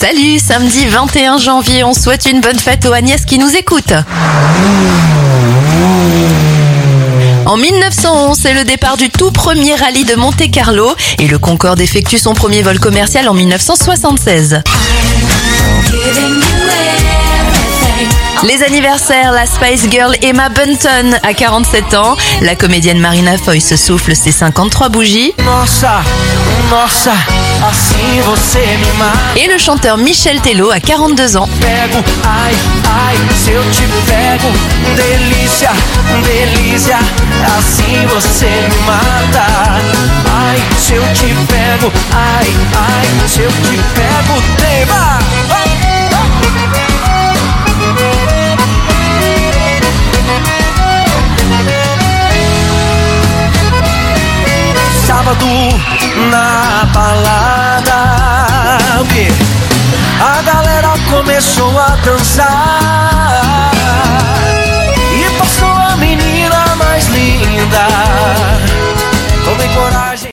Salut, samedi 21 janvier, on souhaite une bonne fête aux Agnès qui nous écoutent. En 1911, c'est le départ du tout premier rallye de Monte Carlo et le Concorde effectue son premier vol commercial en 1976. Les anniversaires, la Spice Girl Emma Bunton a 47 ans, la comédienne Marina Foy se souffle ses 53 bougies assim você me mata. et le chanteur Michel Tello a 42 ans. Pego, ai, ai, se eu te pego, delícia, delícia, assim você me mata. Ai, se eu te pego, ai, ai, se eu te pego, tema. Sábado na balada, começou a dançar.